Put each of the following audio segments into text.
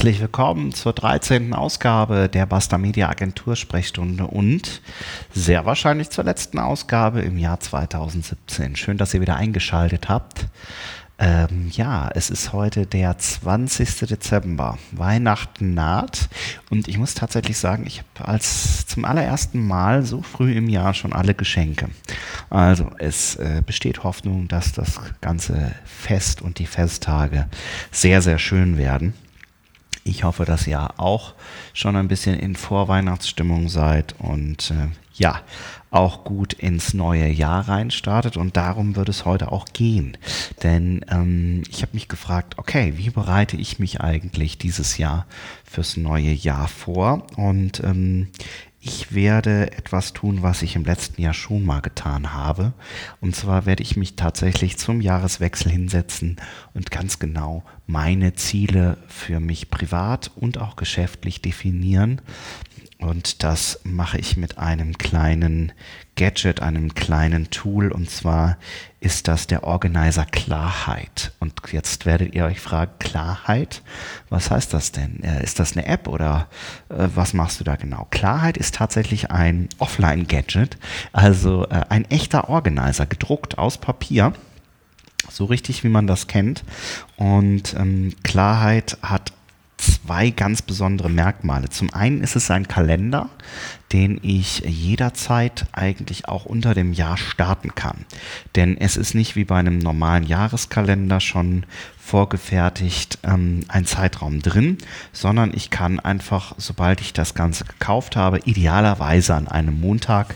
Herzlich willkommen zur 13. Ausgabe der Basta Media Agentur Sprechstunde und sehr wahrscheinlich zur letzten Ausgabe im Jahr 2017. Schön, dass ihr wieder eingeschaltet habt. Ähm, ja, es ist heute der 20. Dezember. Weihnachten naht und ich muss tatsächlich sagen, ich habe als zum allerersten Mal so früh im Jahr schon alle Geschenke. Also es äh, besteht Hoffnung, dass das ganze Fest und die Festtage sehr, sehr schön werden. Ich hoffe, dass ihr auch schon ein bisschen in Vorweihnachtsstimmung seid und äh, ja, auch gut ins neue Jahr reinstartet. Und darum wird es heute auch gehen. Denn ähm, ich habe mich gefragt, okay, wie bereite ich mich eigentlich dieses Jahr fürs neue Jahr vor? Und ähm, ich werde etwas tun, was ich im letzten Jahr schon mal getan habe. Und zwar werde ich mich tatsächlich zum Jahreswechsel hinsetzen und ganz genau meine Ziele für mich privat und auch geschäftlich definieren. Und das mache ich mit einem kleinen Gadget, einem kleinen Tool. Und zwar ist das der Organizer Klarheit. Und jetzt werdet ihr euch fragen, Klarheit? Was heißt das denn? Äh, ist das eine App oder äh, was machst du da genau? Klarheit ist tatsächlich ein Offline-Gadget, also äh, ein echter Organizer, gedruckt aus Papier so richtig, wie man das kennt. Und ähm, Klarheit hat zwei ganz besondere Merkmale. Zum einen ist es ein Kalender, den ich jederzeit eigentlich auch unter dem Jahr starten kann. Denn es ist nicht wie bei einem normalen Jahreskalender schon vorgefertigt ähm, ein Zeitraum drin, sondern ich kann einfach, sobald ich das Ganze gekauft habe, idealerweise an einem Montag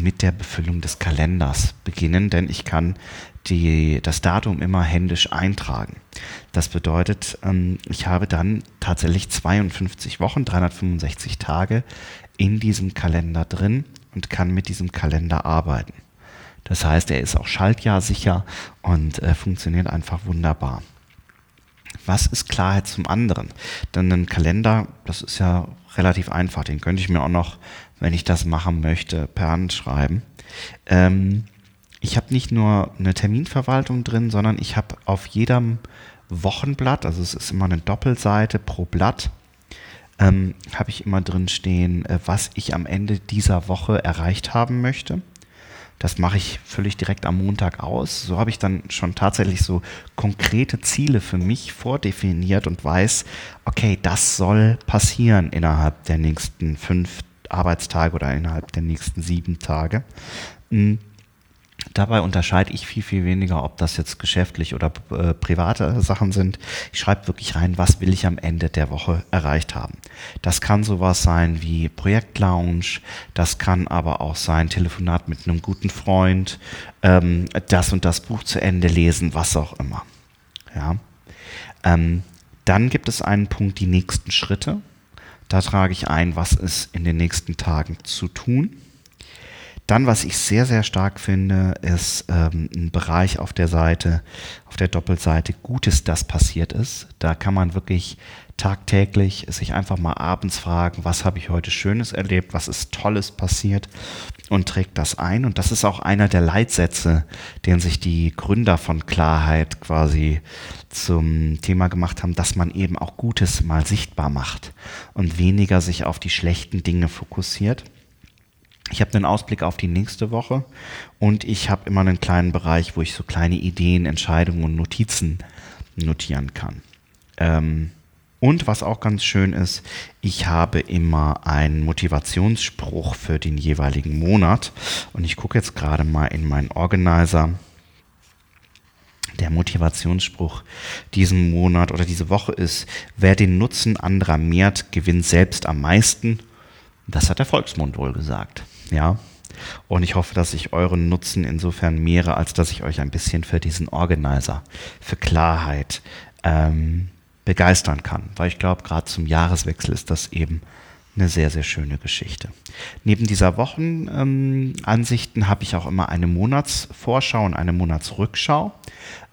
mit der Befüllung des Kalenders beginnen, denn ich kann die, das Datum immer händisch eintragen. Das bedeutet, ähm, ich habe dann tatsächlich 52 Wochen, 365 Tage in diesem Kalender drin und kann mit diesem Kalender arbeiten. Das heißt, er ist auch schaltjahrsicher und äh, funktioniert einfach wunderbar. Was ist Klarheit zum anderen? Denn ein Kalender, das ist ja relativ einfach. Den könnte ich mir auch noch, wenn ich das machen möchte, per Hand schreiben. Ähm, ich habe nicht nur eine Terminverwaltung drin, sondern ich habe auf jedem Wochenblatt, also es ist immer eine Doppelseite pro Blatt, ähm, habe ich immer drin stehen, äh, was ich am Ende dieser Woche erreicht haben möchte. Das mache ich völlig direkt am Montag aus. So habe ich dann schon tatsächlich so konkrete Ziele für mich vordefiniert und weiß, okay, das soll passieren innerhalb der nächsten fünf Arbeitstage oder innerhalb der nächsten sieben Tage. Mhm Dabei unterscheide ich viel, viel weniger, ob das jetzt geschäftlich oder äh, private Sachen sind. Ich schreibe wirklich rein, was will ich am Ende der Woche erreicht haben. Das kann sowas sein wie Projektlounge, das kann aber auch sein Telefonat mit einem guten Freund, ähm, das und das Buch zu Ende lesen, was auch immer. Ja. Ähm, dann gibt es einen Punkt, die nächsten Schritte. Da trage ich ein, was ist in den nächsten Tagen zu tun. Dann, was ich sehr, sehr stark finde, ist ähm, ein Bereich auf der Seite, auf der Doppelseite, Gutes, das passiert ist. Da kann man wirklich tagtäglich sich einfach mal abends fragen, was habe ich heute Schönes erlebt, was ist Tolles passiert und trägt das ein. Und das ist auch einer der Leitsätze, den sich die Gründer von Klarheit quasi zum Thema gemacht haben, dass man eben auch Gutes mal sichtbar macht und weniger sich auf die schlechten Dinge fokussiert. Ich habe einen Ausblick auf die nächste Woche und ich habe immer einen kleinen Bereich, wo ich so kleine Ideen, Entscheidungen und Notizen notieren kann. Ähm, und was auch ganz schön ist, ich habe immer einen Motivationsspruch für den jeweiligen Monat. Und ich gucke jetzt gerade mal in meinen Organizer. Der Motivationsspruch diesen Monat oder diese Woche ist, wer den Nutzen anderer mehrt, gewinnt selbst am meisten. Das hat der Volksmund wohl gesagt. Ja. Und ich hoffe, dass ich euren Nutzen insofern mehre, als dass ich euch ein bisschen für diesen Organizer, für Klarheit ähm, begeistern kann. Weil ich glaube, gerade zum Jahreswechsel ist das eben eine sehr, sehr schöne Geschichte. Neben dieser Wochenansichten ähm, habe ich auch immer eine Monatsvorschau und eine Monatsrückschau.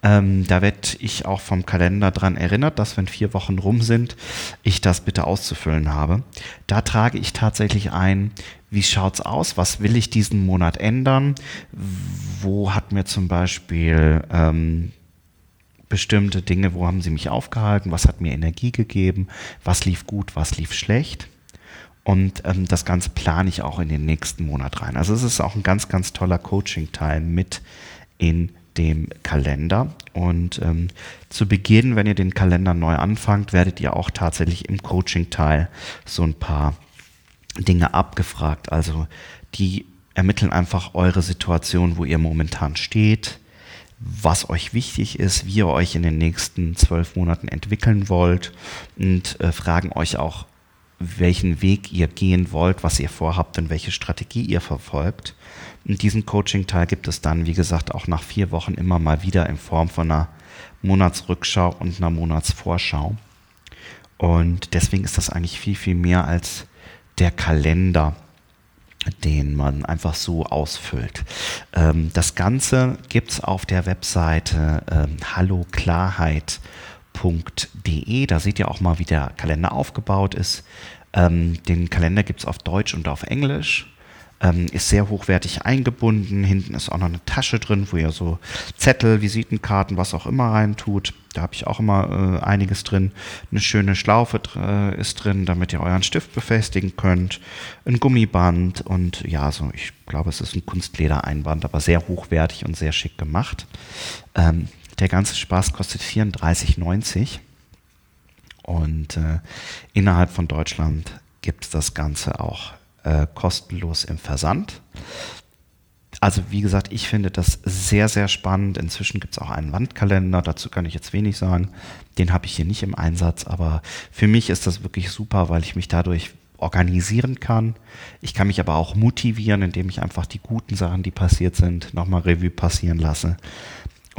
Ähm, da werde ich auch vom Kalender dran erinnert, dass wenn vier Wochen rum sind, ich das bitte auszufüllen habe. Da trage ich tatsächlich ein, wie schaut's aus? Was will ich diesen Monat ändern? Wo hat mir zum Beispiel ähm, bestimmte Dinge, wo haben sie mich aufgehalten, was hat mir Energie gegeben, was lief gut, was lief schlecht. Und ähm, das Ganze plane ich auch in den nächsten Monat rein. Also es ist auch ein ganz, ganz toller Coaching-Teil mit in dem Kalender. Und ähm, zu Beginn, wenn ihr den Kalender neu anfangt, werdet ihr auch tatsächlich im Coaching-Teil so ein paar Dinge abgefragt. Also die ermitteln einfach eure Situation, wo ihr momentan steht, was euch wichtig ist, wie ihr euch in den nächsten zwölf Monaten entwickeln wollt und äh, fragen euch auch, welchen Weg ihr gehen wollt, was ihr vorhabt und welche Strategie ihr verfolgt. Und diesen Coaching-Teil gibt es dann, wie gesagt, auch nach vier Wochen immer mal wieder in Form von einer Monatsrückschau und einer Monatsvorschau. Und deswegen ist das eigentlich viel, viel mehr als der Kalender, den man einfach so ausfüllt. Ähm, das Ganze gibt es auf der Webseite ähm, halloklarheit.de. Da seht ihr auch mal, wie der Kalender aufgebaut ist. Ähm, den Kalender gibt es auf Deutsch und auf Englisch. Ähm, ist sehr hochwertig eingebunden. Hinten ist auch noch eine Tasche drin, wo ihr so Zettel, Visitenkarten, was auch immer reintut. Da habe ich auch immer äh, einiges drin. Eine schöne Schlaufe äh, ist drin, damit ihr euren Stift befestigen könnt. Ein Gummiband und ja, so ich glaube, es ist ein Kunstledereinband, aber sehr hochwertig und sehr schick gemacht. Ähm, der ganze Spaß kostet 34,90 und äh, innerhalb von Deutschland gibt es das Ganze auch äh, kostenlos im Versand. Also wie gesagt, ich finde das sehr, sehr spannend. Inzwischen gibt es auch einen Wandkalender, dazu kann ich jetzt wenig sagen. Den habe ich hier nicht im Einsatz, aber für mich ist das wirklich super, weil ich mich dadurch organisieren kann. Ich kann mich aber auch motivieren, indem ich einfach die guten Sachen, die passiert sind, nochmal Revue passieren lasse.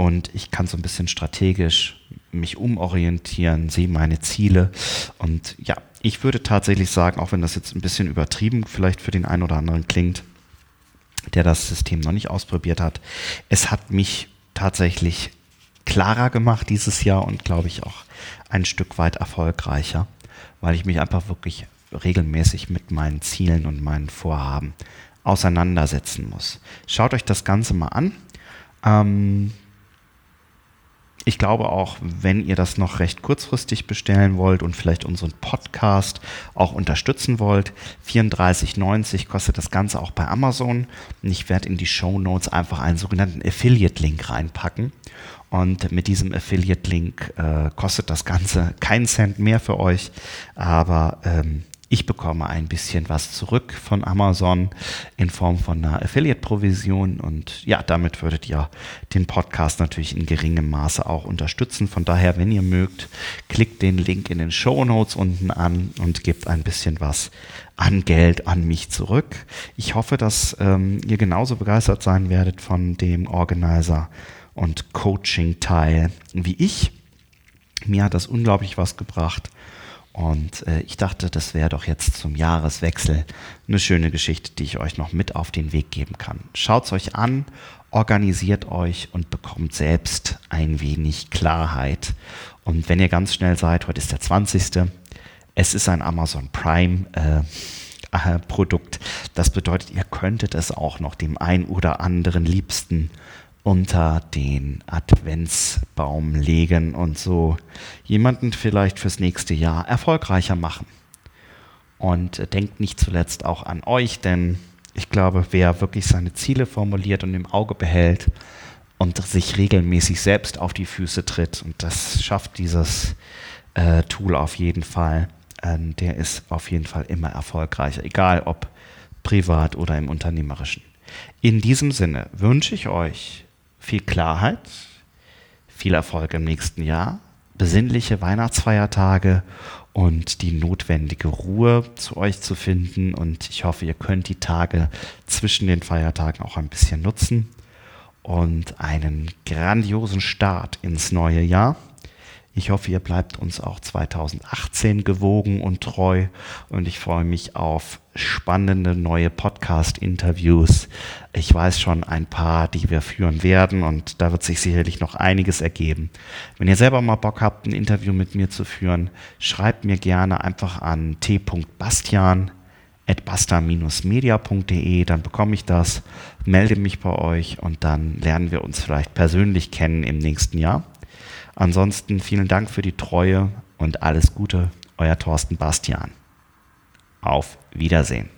Und ich kann so ein bisschen strategisch mich umorientieren, sehe meine Ziele. Und ja, ich würde tatsächlich sagen, auch wenn das jetzt ein bisschen übertrieben vielleicht für den einen oder anderen klingt, der das System noch nicht ausprobiert hat, es hat mich tatsächlich klarer gemacht dieses Jahr und glaube ich auch ein Stück weit erfolgreicher, weil ich mich einfach wirklich regelmäßig mit meinen Zielen und meinen Vorhaben auseinandersetzen muss. Schaut euch das Ganze mal an. Ähm, ich glaube auch, wenn ihr das noch recht kurzfristig bestellen wollt und vielleicht unseren Podcast auch unterstützen wollt, 34,90 kostet das Ganze auch bei Amazon. Und ich werde in die Show Notes einfach einen sogenannten Affiliate-Link reinpacken. Und mit diesem Affiliate-Link äh, kostet das Ganze keinen Cent mehr für euch, aber ähm, ich bekomme ein bisschen was zurück von Amazon in Form von einer Affiliate-Provision und ja, damit würdet ihr den Podcast natürlich in geringem Maße auch unterstützen. Von daher, wenn ihr mögt, klickt den Link in den Show Notes unten an und gebt ein bisschen was an Geld an mich zurück. Ich hoffe, dass ähm, ihr genauso begeistert sein werdet von dem Organizer und Coaching-Teil wie ich. Mir hat das unglaublich was gebracht und äh, ich dachte, das wäre doch jetzt zum Jahreswechsel eine schöne Geschichte, die ich euch noch mit auf den Weg geben kann. Schaut es euch an, organisiert euch und bekommt selbst ein wenig Klarheit. Und wenn ihr ganz schnell seid, heute ist der 20. Es ist ein Amazon Prime. Äh, äh, Produkt. Das bedeutet, ihr könntet es auch noch dem ein oder anderen Liebsten unter den Adventsbaum legen und so jemanden vielleicht fürs nächste Jahr erfolgreicher machen. Und denkt nicht zuletzt auch an euch, denn ich glaube, wer wirklich seine Ziele formuliert und im Auge behält und sich regelmäßig selbst auf die Füße tritt, und das schafft dieses äh, Tool auf jeden Fall, äh, der ist auf jeden Fall immer erfolgreicher, egal ob privat oder im unternehmerischen. In diesem Sinne wünsche ich euch viel Klarheit, viel Erfolg im nächsten Jahr, besinnliche Weihnachtsfeiertage und die notwendige Ruhe zu euch zu finden. Und ich hoffe, ihr könnt die Tage zwischen den Feiertagen auch ein bisschen nutzen und einen grandiosen Start ins neue Jahr. Ich hoffe, ihr bleibt uns auch 2018 gewogen und treu und ich freue mich auf spannende neue Podcast-Interviews. Ich weiß schon ein paar, die wir führen werden und da wird sich sicherlich noch einiges ergeben. Wenn ihr selber mal Bock habt, ein Interview mit mir zu führen, schreibt mir gerne einfach an t.bastian basta-media.de, dann bekomme ich das, melde mich bei euch und dann lernen wir uns vielleicht persönlich kennen im nächsten Jahr. Ansonsten vielen Dank für die Treue und alles Gute, euer Thorsten Bastian. Auf Wiedersehen.